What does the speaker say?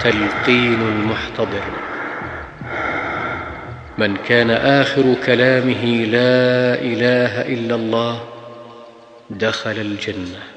تلقين المحتضر. من كان آخر كلامه لا إله إلا الله دخل الجنة.